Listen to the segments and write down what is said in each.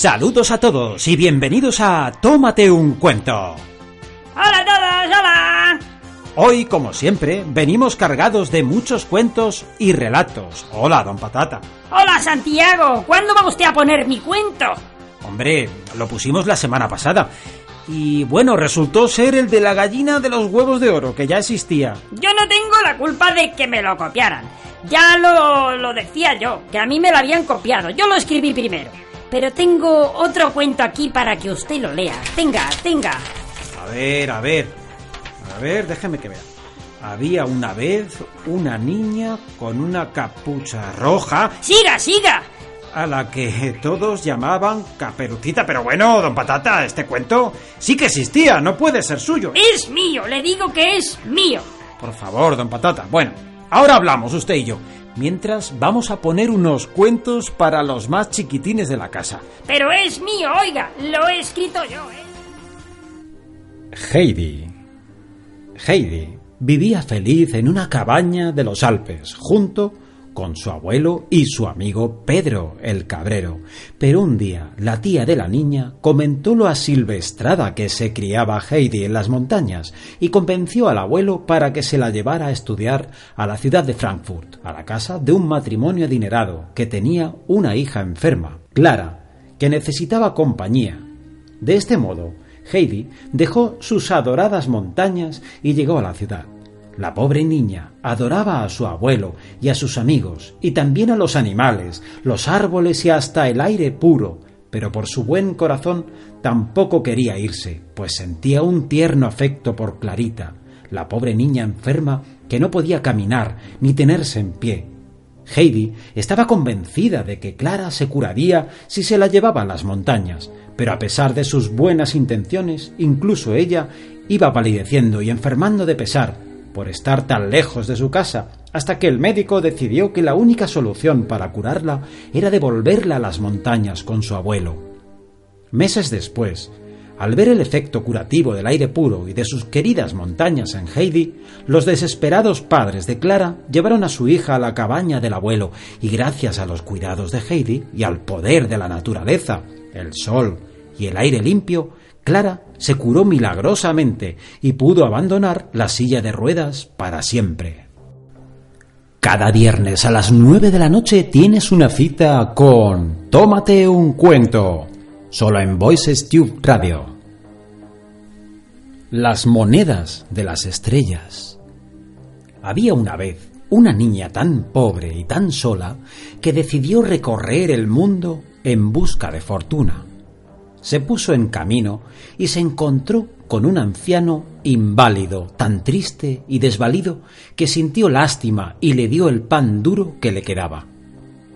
Saludos a todos y bienvenidos a Tómate un cuento. ¡Hola a todos! ¡Hola! Hoy, como siempre, venimos cargados de muchos cuentos y relatos. Hola, don Patata. ¡Hola, Santiago! ¿Cuándo va usted a poner mi cuento? Hombre, lo pusimos la semana pasada. Y bueno, resultó ser el de la gallina de los huevos de oro, que ya existía. Yo no tengo la culpa de que me lo copiaran. Ya lo, lo decía yo, que a mí me lo habían copiado. Yo lo escribí primero. Pero tengo otro cuento aquí para que usted lo lea. Tenga, tenga. A ver, a ver. A ver, déjeme que vea. Había una vez una niña con una capucha roja ¡Siga, siga! a la que todos llamaban Caperucita. Pero bueno, don Patata, este cuento sí que existía, no puede ser suyo. Es mío, le digo que es mío. Por favor, don Patata. Bueno, ahora hablamos usted y yo. Mientras vamos a poner unos cuentos para los más chiquitines de la casa. Pero es mío, oiga, lo he escrito yo, ¿eh? Heidi. Heidi vivía feliz en una cabaña de los Alpes, junto con su abuelo y su amigo Pedro el Cabrero. Pero un día la tía de la niña comentó lo asilvestrada que se criaba Heidi en las montañas y convenció al abuelo para que se la llevara a estudiar a la ciudad de Frankfurt, a la casa de un matrimonio adinerado que tenía una hija enferma, Clara, que necesitaba compañía. De este modo, Heidi dejó sus adoradas montañas y llegó a la ciudad. La pobre niña adoraba a su abuelo y a sus amigos, y también a los animales, los árboles y hasta el aire puro, pero por su buen corazón tampoco quería irse, pues sentía un tierno afecto por Clarita, la pobre niña enferma que no podía caminar ni tenerse en pie. Heidi estaba convencida de que Clara se curaría si se la llevaba a las montañas, pero a pesar de sus buenas intenciones, incluso ella iba palideciendo y enfermando de pesar por estar tan lejos de su casa, hasta que el médico decidió que la única solución para curarla era devolverla a las montañas con su abuelo. Meses después, al ver el efecto curativo del aire puro y de sus queridas montañas en Heidi, los desesperados padres de Clara llevaron a su hija a la cabaña del abuelo y gracias a los cuidados de Heidi y al poder de la naturaleza, el sol y el aire limpio, Clara se curó milagrosamente y pudo abandonar la silla de ruedas para siempre. Cada viernes a las nueve de la noche tienes una cita con Tómate un cuento, solo en Voices Tube Radio. Las monedas de las estrellas. Había una vez una niña tan pobre y tan sola que decidió recorrer el mundo en busca de fortuna se puso en camino y se encontró con un anciano inválido, tan triste y desvalido que sintió lástima y le dio el pan duro que le quedaba.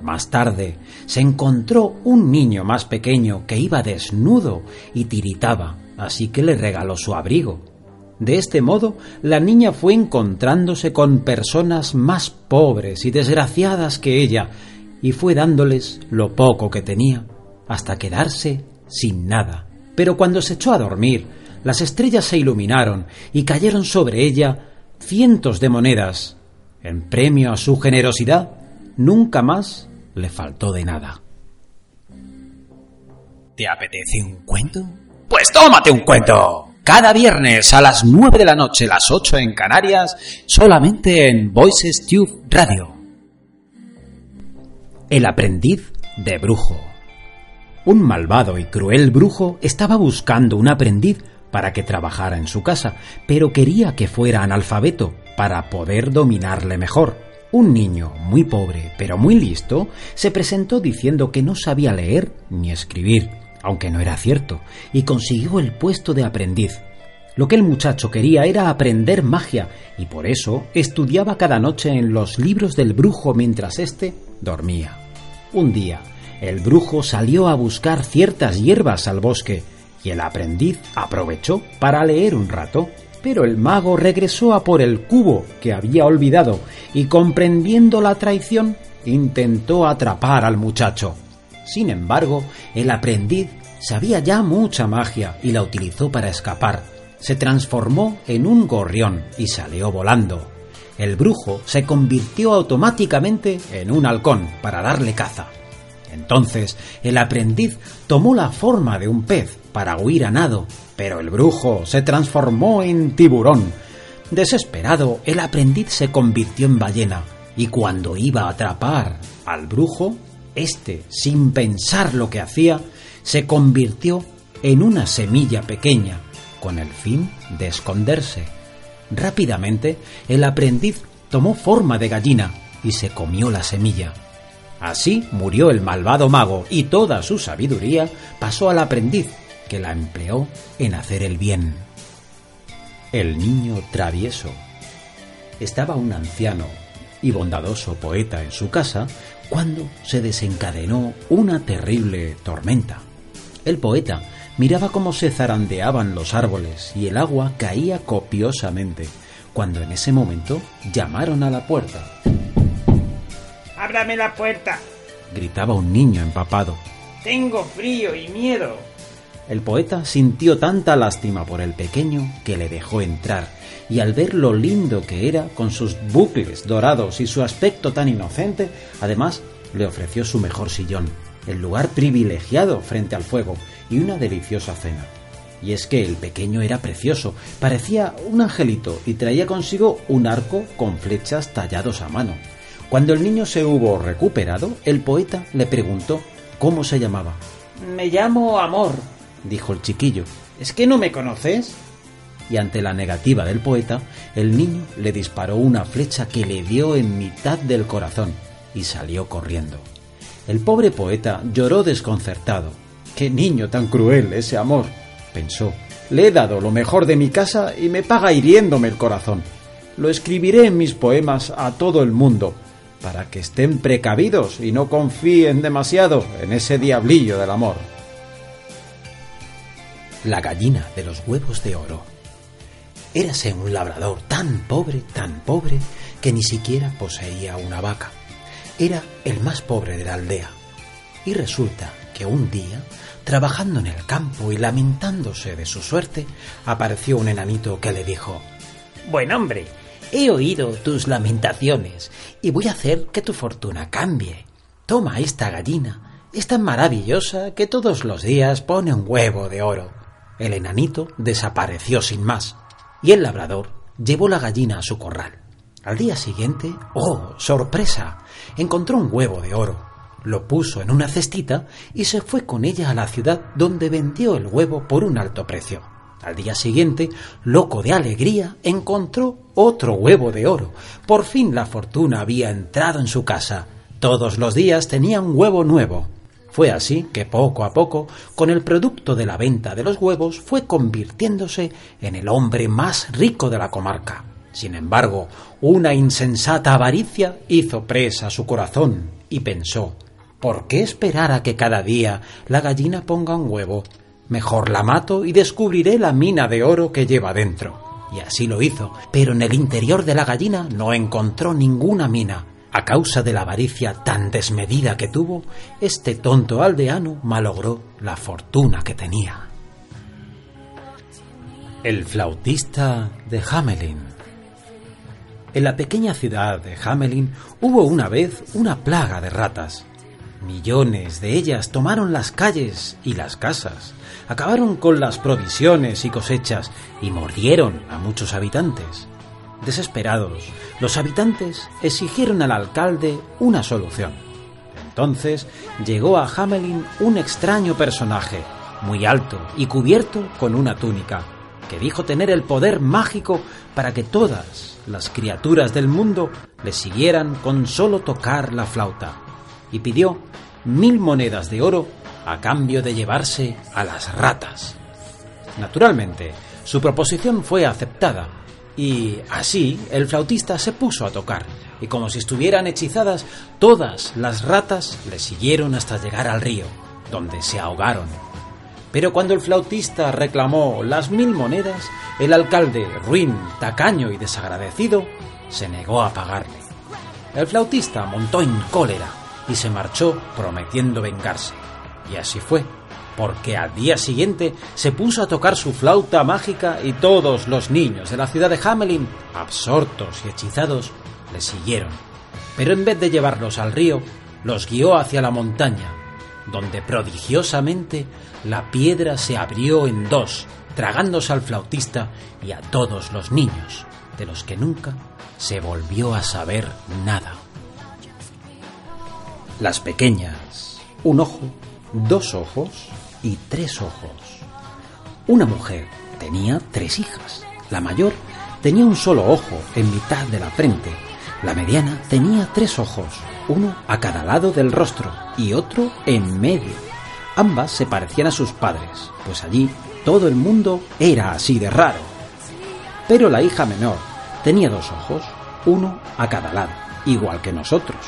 Más tarde se encontró un niño más pequeño que iba desnudo y tiritaba, así que le regaló su abrigo. De este modo, la niña fue encontrándose con personas más pobres y desgraciadas que ella, y fue dándoles lo poco que tenía, hasta quedarse sin nada. Pero cuando se echó a dormir, las estrellas se iluminaron y cayeron sobre ella cientos de monedas. En premio a su generosidad, nunca más le faltó de nada. ¿Te apetece un cuento? Pues tómate un cuento. Cada viernes a las 9 de la noche, las 8 en Canarias, solamente en Voices Tube Radio. El aprendiz de brujo. Un malvado y cruel brujo estaba buscando un aprendiz para que trabajara en su casa, pero quería que fuera analfabeto para poder dominarle mejor. Un niño muy pobre, pero muy listo, se presentó diciendo que no sabía leer ni escribir, aunque no era cierto, y consiguió el puesto de aprendiz. Lo que el muchacho quería era aprender magia y por eso estudiaba cada noche en los libros del brujo mientras éste dormía. Un día, el brujo salió a buscar ciertas hierbas al bosque y el aprendiz aprovechó para leer un rato. Pero el mago regresó a por el cubo que había olvidado y comprendiendo la traición intentó atrapar al muchacho. Sin embargo, el aprendiz sabía ya mucha magia y la utilizó para escapar. Se transformó en un gorrión y salió volando. El brujo se convirtió automáticamente en un halcón para darle caza. Entonces el aprendiz tomó la forma de un pez para huir a nado, pero el brujo se transformó en tiburón. Desesperado, el aprendiz se convirtió en ballena, y cuando iba a atrapar al brujo, éste, sin pensar lo que hacía, se convirtió en una semilla pequeña, con el fin de esconderse. Rápidamente, el aprendiz tomó forma de gallina y se comió la semilla. Así murió el malvado mago y toda su sabiduría pasó al aprendiz, que la empleó en hacer el bien. El niño travieso. Estaba un anciano y bondadoso poeta en su casa cuando se desencadenó una terrible tormenta. El poeta miraba cómo se zarandeaban los árboles y el agua caía copiosamente, cuando en ese momento llamaron a la puerta. ¡Ábrame la puerta! gritaba un niño empapado. Tengo frío y miedo. El poeta sintió tanta lástima por el pequeño que le dejó entrar, y al ver lo lindo que era, con sus bucles dorados y su aspecto tan inocente, además le ofreció su mejor sillón, el lugar privilegiado frente al fuego y una deliciosa cena. Y es que el pequeño era precioso, parecía un angelito y traía consigo un arco con flechas tallados a mano. Cuando el niño se hubo recuperado, el poeta le preguntó cómo se llamaba. Me llamo Amor, dijo el chiquillo. ¿Es que no me conoces? Y ante la negativa del poeta, el niño le disparó una flecha que le dio en mitad del corazón y salió corriendo. El pobre poeta lloró desconcertado. ¡Qué niño tan cruel ese amor! pensó. Le he dado lo mejor de mi casa y me paga hiriéndome el corazón. Lo escribiré en mis poemas a todo el mundo, para que estén precavidos y no confíen demasiado en ese diablillo del amor. La gallina de los huevos de oro. Érase un labrador tan pobre, tan pobre, que ni siquiera poseía una vaca. Era el más pobre de la aldea. Y resulta que un día, trabajando en el campo y lamentándose de su suerte, apareció un enanito que le dijo Buen hombre, he oído tus lamentaciones y voy a hacer que tu fortuna cambie. Toma esta gallina, es tan maravillosa que todos los días pone un huevo de oro. El enanito desapareció sin más, y el labrador llevó la gallina a su corral. Al día siguiente, ¡oh, sorpresa! encontró un huevo de oro. Lo puso en una cestita y se fue con ella a la ciudad donde vendió el huevo por un alto precio. Al día siguiente, loco de alegría, encontró otro huevo de oro. Por fin la fortuna había entrado en su casa. Todos los días tenía un huevo nuevo. Fue así que poco a poco, con el producto de la venta de los huevos, fue convirtiéndose en el hombre más rico de la comarca. Sin embargo, una insensata avaricia hizo presa su corazón y pensó ¿Por qué esperar a que cada día la gallina ponga un huevo? Mejor la mato y descubriré la mina de oro que lleva dentro. Y así lo hizo, pero en el interior de la gallina no encontró ninguna mina, a causa de la avaricia tan desmedida que tuvo, este tonto aldeano malogró la fortuna que tenía. El flautista de Hamelin. En la pequeña ciudad de Hamelin hubo una vez una plaga de ratas. Millones de ellas tomaron las calles y las casas, acabaron con las provisiones y cosechas y mordieron a muchos habitantes. Desesperados, los habitantes exigieron al alcalde una solución. Entonces llegó a Hamelin un extraño personaje, muy alto y cubierto con una túnica, que dijo tener el poder mágico para que todas las criaturas del mundo le siguieran con solo tocar la flauta, y pidió mil monedas de oro a cambio de llevarse a las ratas. Naturalmente, Su proposición fue aceptada y así el flautista se puso a tocar y como si estuvieran hechizadas, todas las ratas le siguieron hasta llegar al río, donde se ahogaron. Pero cuando el flautista reclamó las mil monedas, el alcalde, ruin, tacaño y desagradecido, se negó a pagarle. El flautista montó en cólera y se marchó prometiendo vengarse. Y así fue, porque al día siguiente se puso a tocar su flauta mágica y todos los niños de la ciudad de Hamelin, absortos y hechizados, le siguieron. Pero en vez de llevarlos al río, los guió hacia la montaña, donde prodigiosamente la piedra se abrió en dos, tragándose al flautista y a todos los niños, de los que nunca se volvió a saber nada. Las pequeñas, un ojo, dos ojos y tres ojos. Una mujer tenía tres hijas. La mayor tenía un solo ojo en mitad de la frente. La mediana tenía tres ojos, uno a cada lado del rostro y otro en medio. Ambas se parecían a sus padres, pues allí todo el mundo era así de raro. Pero la hija menor tenía dos ojos, uno a cada lado, igual que nosotros,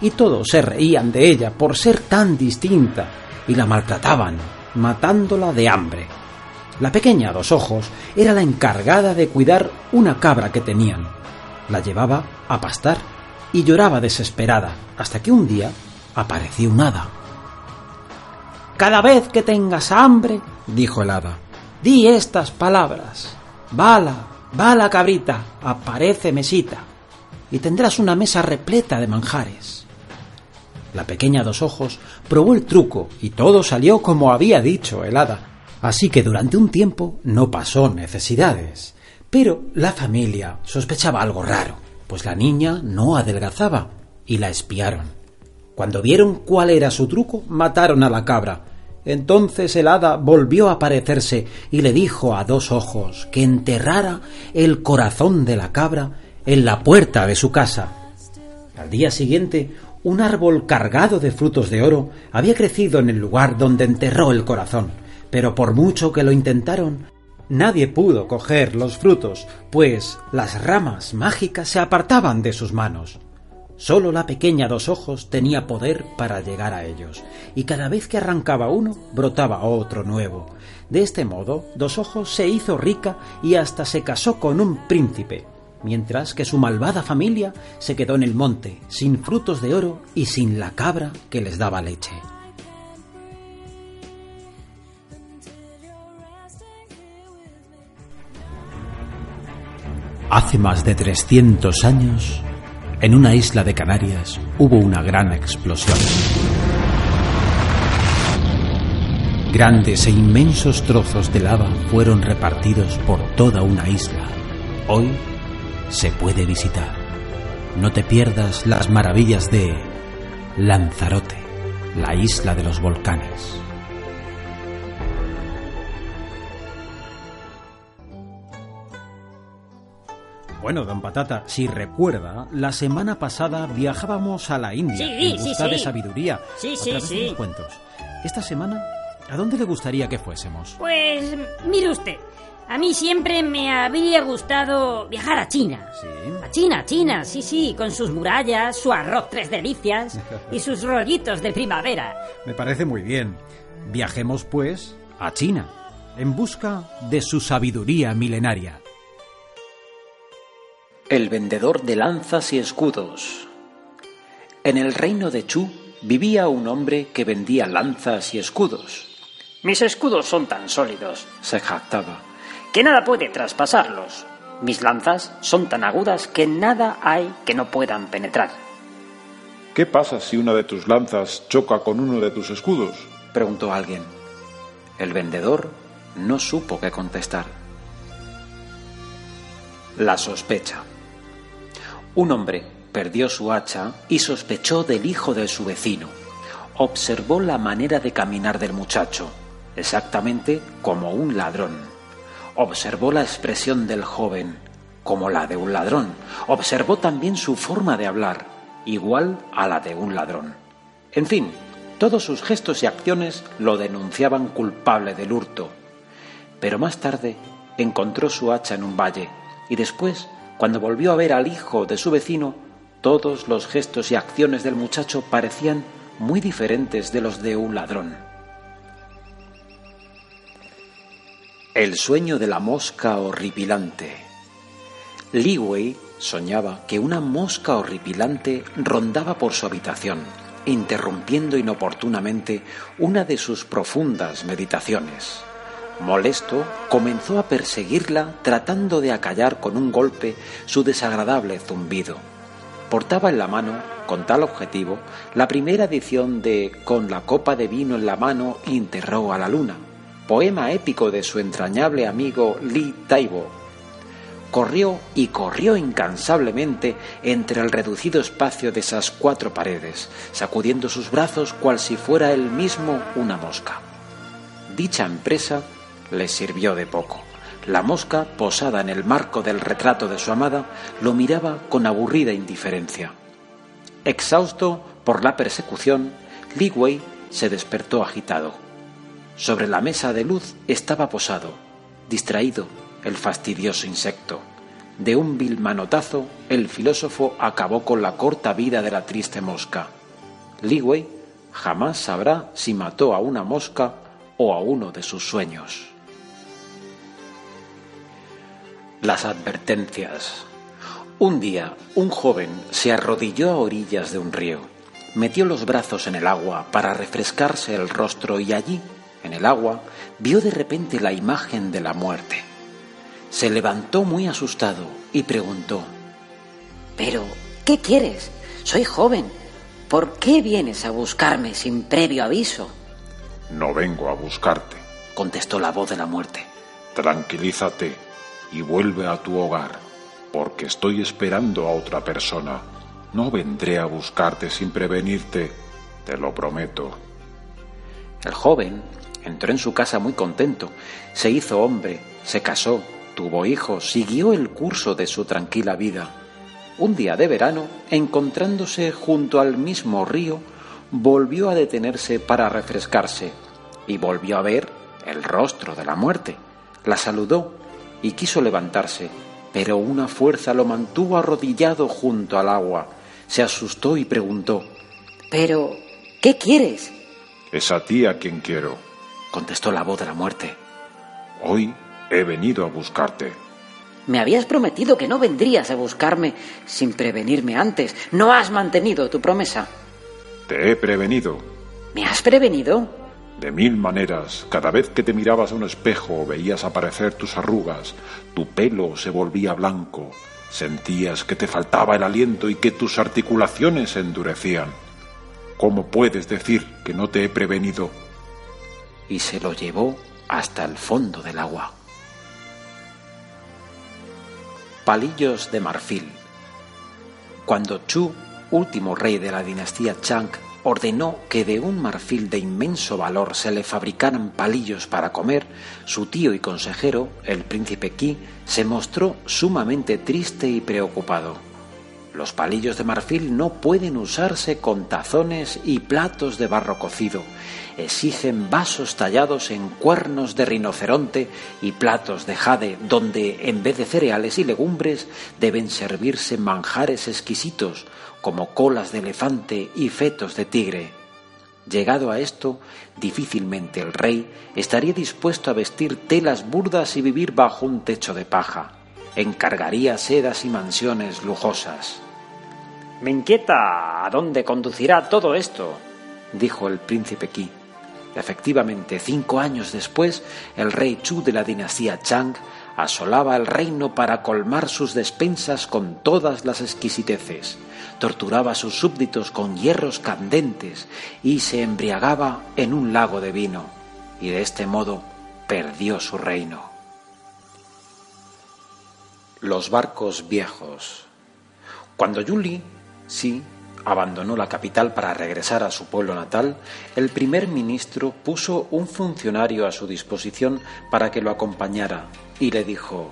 y todos se reían de ella por ser tan distinta y la maltrataban, matándola de hambre. La pequeña dos ojos era la encargada de cuidar una cabra que tenían. La llevaba a pastar y lloraba desesperada hasta que un día apareció un hada. Cada vez que tengas hambre, dijo el hada, di estas palabras. Bala, bala cabrita, aparece mesita, y tendrás una mesa repleta de manjares. La pequeña dos ojos probó el truco y todo salió como había dicho el hada, así que durante un tiempo no pasó necesidades. Pero la familia sospechaba algo raro, pues la niña no adelgazaba y la espiaron. Cuando vieron cuál era su truco, mataron a la cabra. Entonces el hada volvió a aparecerse y le dijo a dos ojos que enterrara el corazón de la cabra en la puerta de su casa. Al día siguiente, un árbol cargado de frutos de oro había crecido en el lugar donde enterró el corazón, pero por mucho que lo intentaron, nadie pudo coger los frutos, pues las ramas mágicas se apartaban de sus manos. Solo la pequeña dos ojos tenía poder para llegar a ellos, y cada vez que arrancaba uno, brotaba otro nuevo. De este modo, dos ojos se hizo rica y hasta se casó con un príncipe, mientras que su malvada familia se quedó en el monte, sin frutos de oro y sin la cabra que les daba leche. Hace más de 300 años, en una isla de Canarias hubo una gran explosión. Grandes e inmensos trozos de lava fueron repartidos por toda una isla. Hoy se puede visitar. No te pierdas las maravillas de Lanzarote, la isla de los volcanes. Bueno, don Patata, si recuerda, la semana pasada viajábamos a la India Sí, en sí, busca sí. de sabiduría. Sí, Otra sí, vez sí. unos cuentos. Esta semana, ¿a dónde le gustaría que fuésemos? Pues mire usted, a mí siempre me habría gustado viajar a China. Sí. A China, China, sí, sí, con sus murallas, su arroz tres delicias y sus rollitos de primavera. Me parece muy bien. Viajemos, pues, a China, en busca de su sabiduría milenaria. El vendedor de lanzas y escudos. En el reino de Chu vivía un hombre que vendía lanzas y escudos. Mis escudos son tan sólidos Se jactaba. Que nada puede traspasarlos. Mis lanzas son tan agudas que nada hay que no puedan penetrar. ¿Qué pasa si una de tus lanzas choca con uno de tus escudos? Preguntó alguien. El vendedor no supo qué contestar. La sospecha. Un hombre perdió su hacha y sospechó del hijo de su vecino. Observó la manera de caminar del muchacho, exactamente como un ladrón. Observó la expresión del joven, como la de un ladrón. Observó también su forma de hablar, igual a la de un ladrón. En fin, todos sus gestos y acciones lo denunciaban culpable del hurto. Pero más tarde encontró su hacha en un valle y después, cuando volvió a ver al hijo de su vecino, todos los gestos y acciones del muchacho parecían muy diferentes de los de un ladrón. El sueño de la mosca horripilante. Wei soñaba que una mosca horripilante rondaba por su habitación, interrumpiendo inoportunamente una de sus profundas meditaciones. Molesto, comenzó a perseguirla tratando de acallar con un golpe su desagradable zumbido. Portaba en la mano, con tal objetivo, la primera edición de Con la copa de vino en la mano enterró a la luna, poema épico de su entrañable amigo Li Taibo. Corrió y corrió incansablemente entre el reducido espacio de esas cuatro paredes, sacudiendo sus brazos cual si fuera él mismo una mosca. Dicha empresa le sirvió de poco. La mosca, posada en el marco del retrato de su amada, lo miraba con aburrida indiferencia. Exhausto por la persecución, Li Wei se despertó agitado. Sobre la mesa de luz estaba posado, distraído, el fastidioso insecto. De un vil manotazo, el filósofo acabó con la corta vida de la triste mosca. Wei jamás sabrá si mató a una mosca o a uno de sus sueños. Las advertencias. Un día, un joven se arrodilló a orillas de un río, metió los brazos en el agua para refrescarse el rostro y allí, en el agua, vio de repente la imagen de la muerte. Se levantó muy asustado y preguntó Pero, ¿qué quieres? Soy joven. ¿Por qué vienes a buscarme sin previo aviso? No vengo a buscarte, contestó la voz de la muerte. Tranquilízate y vuelve a tu hogar, porque estoy esperando a otra persona. No vendré a buscarte sin prevenirte, te lo prometo. El joven entró en su casa muy contento, se hizo hombre, se casó, tuvo hijos, siguió el curso de su tranquila vida. Un día de verano, encontrándose junto al mismo río, volvió a detenerse para refrescarse y volvió a ver el rostro de la muerte. La saludó y quiso levantarse, pero una fuerza lo mantuvo arrodillado junto al agua. Se asustó y preguntó Pero, ¿qué quieres? Es a ti a quien quiero, contestó la voz de la muerte. Hoy he venido a buscarte. Me habías prometido que no vendrías a buscarme sin prevenirme antes. No has mantenido tu promesa. Te he prevenido. ¿Me has prevenido? De mil maneras, cada vez que te mirabas a un espejo veías aparecer tus arrugas, tu pelo se volvía blanco, sentías que te faltaba el aliento y que tus articulaciones se endurecían. ¿Cómo puedes decir que no te he prevenido? Y se lo llevó hasta el fondo del agua. Palillos de marfil. Cuando Chu, último rey de la dinastía Chang, ordenó que de un marfil de inmenso valor se le fabricaran palillos para comer, su tío y consejero, el príncipe Qi, se mostró sumamente triste y preocupado. Los palillos de marfil no pueden usarse con tazones y platos de barro cocido. Exigen vasos tallados en cuernos de rinoceronte y platos de jade donde, en vez de cereales y legumbres, deben servirse manjares exquisitos como colas de elefante y fetos de tigre. Llegado a esto, difícilmente el rey estaría dispuesto a vestir telas burdas y vivir bajo un techo de paja encargaría sedas y mansiones lujosas. Me inquieta a dónde conducirá todo esto, dijo el príncipe Qi. Efectivamente, cinco años después, el rey Chu de la dinastía Chang asolaba el reino para colmar sus despensas con todas las exquisiteces, torturaba a sus súbditos con hierros candentes y se embriagaba en un lago de vino, y de este modo perdió su reino. Los barcos viejos. Cuando Yuli, sí, abandonó la capital para regresar a su pueblo natal, el primer ministro puso un funcionario a su disposición para que lo acompañara y le dijo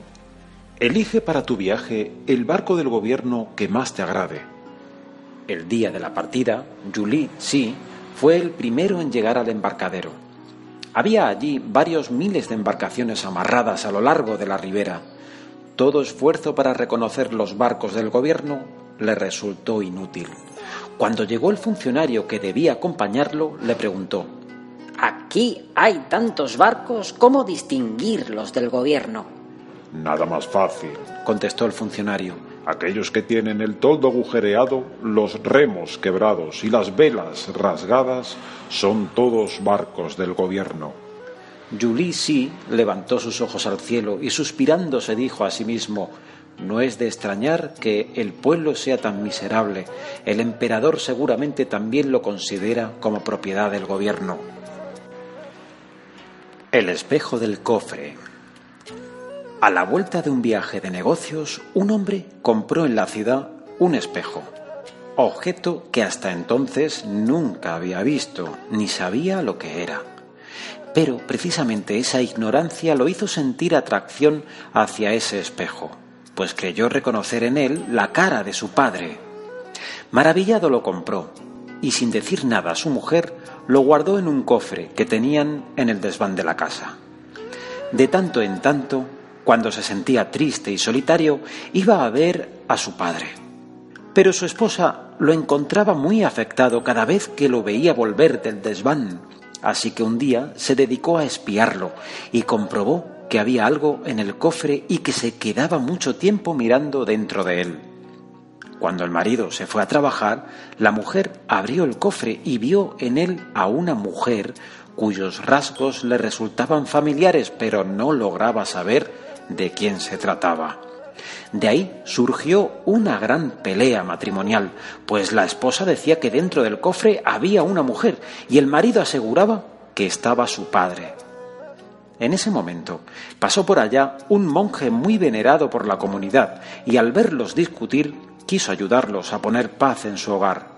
Elige para tu viaje el barco del gobierno que más te agrade. El día de la partida, Yuli, sí, fue el primero en llegar al embarcadero. Había allí varios miles de embarcaciones amarradas a lo largo de la ribera. Todo esfuerzo para reconocer los barcos del gobierno le resultó inútil. Cuando llegó el funcionario que debía acompañarlo, le preguntó Aquí hay tantos barcos, ¿cómo distinguirlos del gobierno? Nada más fácil, contestó el funcionario. Aquellos que tienen el toldo agujereado, los remos quebrados y las velas rasgadas son todos barcos del gobierno. Julie levantó sus ojos al cielo y suspirando se dijo a sí mismo no es de extrañar que el pueblo sea tan miserable. El emperador seguramente también lo considera como propiedad del gobierno. El espejo del cofre. A la vuelta de un viaje de negocios, un hombre compró en la ciudad un espejo, objeto que hasta entonces nunca había visto ni sabía lo que era. Pero precisamente esa ignorancia lo hizo sentir atracción hacia ese espejo pues creyó reconocer en él la cara de su padre. Maravillado lo compró, y sin decir nada a su mujer, lo guardó en un cofre que tenían en el desván de la casa. De tanto en tanto, cuando se sentía triste y solitario, iba a ver a su padre. Pero su esposa lo encontraba muy afectado cada vez que lo veía volver del desván, así que un día se dedicó a espiarlo y comprobó que había algo en el cofre y que se quedaba mucho tiempo mirando dentro de él. Cuando el marido se fue a trabajar, la mujer abrió el cofre y vio en él a una mujer cuyos rasgos le resultaban familiares, pero no lograba saber de quién se trataba. De ahí surgió una gran pelea matrimonial, pues la esposa decía que dentro del cofre había una mujer y el marido aseguraba que estaba su padre. En ese momento pasó por allá un monje muy venerado por la comunidad y al verlos discutir quiso ayudarlos a poner paz en su hogar.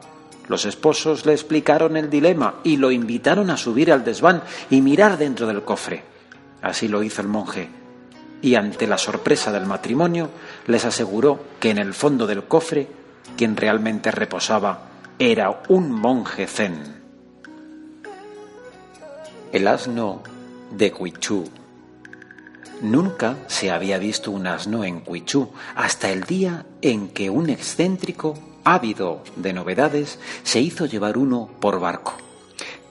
Los esposos le explicaron el dilema y lo invitaron a subir al desván y mirar dentro del cofre. Así lo hizo el monje, y ante la sorpresa del matrimonio les aseguró que en el fondo del cofre quien realmente reposaba era un monje zen. El asno de Cuichú. Nunca se había visto un asno en Cuichú hasta el día en que un excéntrico, ávido de novedades, se hizo llevar uno por barco.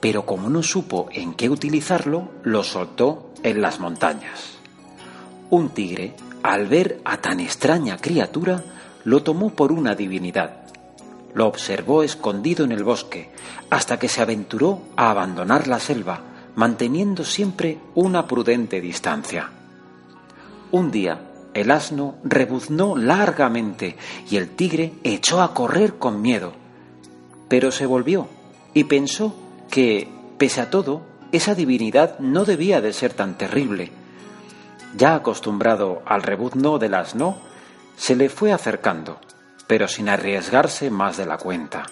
Pero como no supo en qué utilizarlo, lo soltó en las montañas. Un tigre, al ver a tan extraña criatura, lo tomó por una divinidad. Lo observó escondido en el bosque, hasta que se aventuró a abandonar la selva, manteniendo siempre una prudente distancia. Un día el asno rebuznó largamente y el tigre echó a correr con miedo. Pero se volvió y pensó que, pese a todo, esa divinidad no debía de ser tan terrible. Ya acostumbrado al rebuzno del asno, se le fue acercando, pero sin arriesgarse más de la cuenta.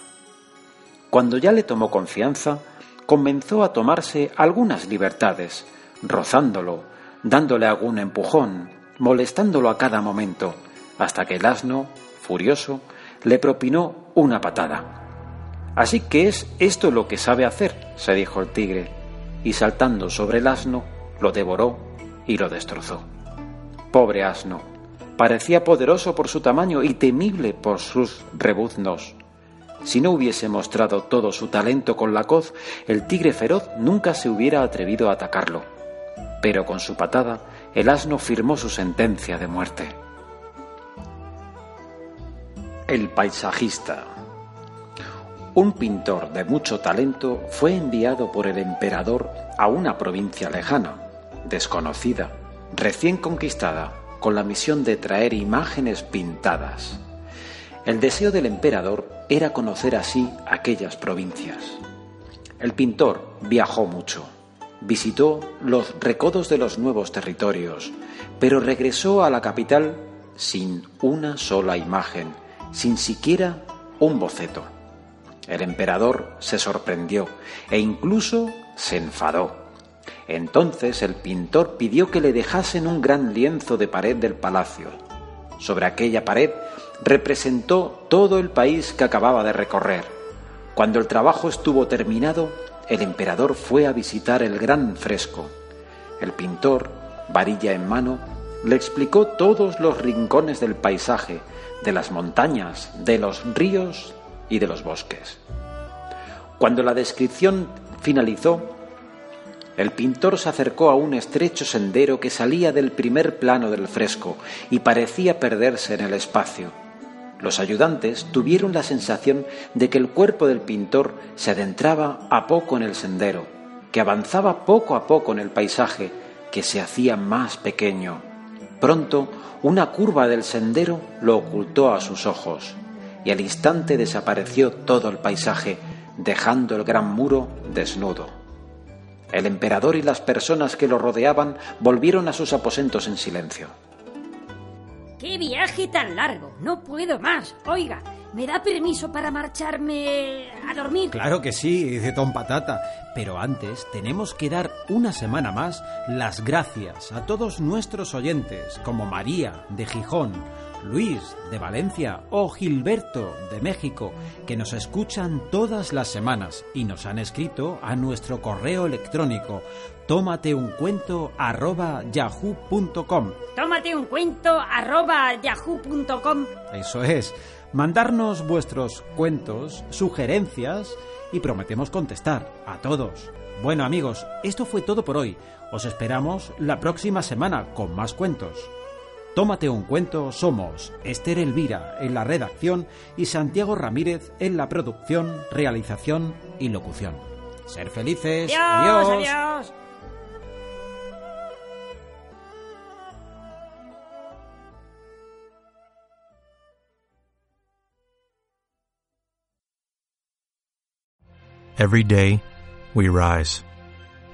Cuando ya le tomó confianza, comenzó a tomarse algunas libertades, rozándolo, dándole algún empujón, molestándolo a cada momento, hasta que el asno, furioso, le propinó una patada. Así que es esto lo que sabe hacer, se dijo el tigre, y saltando sobre el asno, lo devoró y lo destrozó. Pobre asno, parecía poderoso por su tamaño y temible por sus rebuznos. Si no hubiese mostrado todo su talento con la coz, el tigre feroz nunca se hubiera atrevido a atacarlo. Pero con su patada, el asno firmó su sentencia de muerte. El paisajista. Un pintor de mucho talento fue enviado por el emperador a una provincia lejana, desconocida, recién conquistada, con la misión de traer imágenes pintadas. El deseo del emperador era conocer así aquellas provincias. El pintor viajó mucho, visitó los recodos de los nuevos territorios, pero regresó a la capital sin una sola imagen, sin siquiera un boceto. El emperador se sorprendió e incluso se enfadó. Entonces el pintor pidió que le dejasen un gran lienzo de pared del palacio. Sobre aquella pared representó todo el país que acababa de recorrer. Cuando el trabajo estuvo terminado, el emperador fue a visitar el gran fresco. El pintor, varilla en mano, le explicó todos los rincones del paisaje, de las montañas, de los ríos y de los bosques. Cuando la descripción finalizó, el pintor se acercó a un estrecho sendero que salía del primer plano del fresco y parecía perderse en el espacio. Los ayudantes tuvieron la sensación de que el cuerpo del pintor se adentraba a poco en el sendero, que avanzaba poco a poco en el paisaje, que se hacía más pequeño. Pronto, una curva del sendero lo ocultó a sus ojos, y al instante desapareció todo el paisaje, dejando el gran muro desnudo. El emperador y las personas que lo rodeaban volvieron a sus aposentos en silencio. ¡Qué viaje tan largo! No puedo más. Oiga, ¿me da permiso para marcharme a dormir? Claro que sí, dice Tom Patata. Pero antes tenemos que dar una semana más las gracias a todos nuestros oyentes, como María de Gijón, Luis de Valencia o Gilberto de México, que nos escuchan todas las semanas y nos han escrito a nuestro correo electrónico tómate un cuento arroba yahoo.com. Tómate un cuento arroba yahoo.com. Eso es, mandarnos vuestros cuentos, sugerencias y prometemos contestar a todos. Bueno amigos, esto fue todo por hoy. Os esperamos la próxima semana con más cuentos. Tómate un cuento somos Esther Elvira en la redacción y Santiago Ramírez en la producción, realización y locución. Ser felices. Adiós. adiós. Every day, we rise,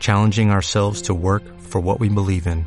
challenging ourselves to work for what we believe in.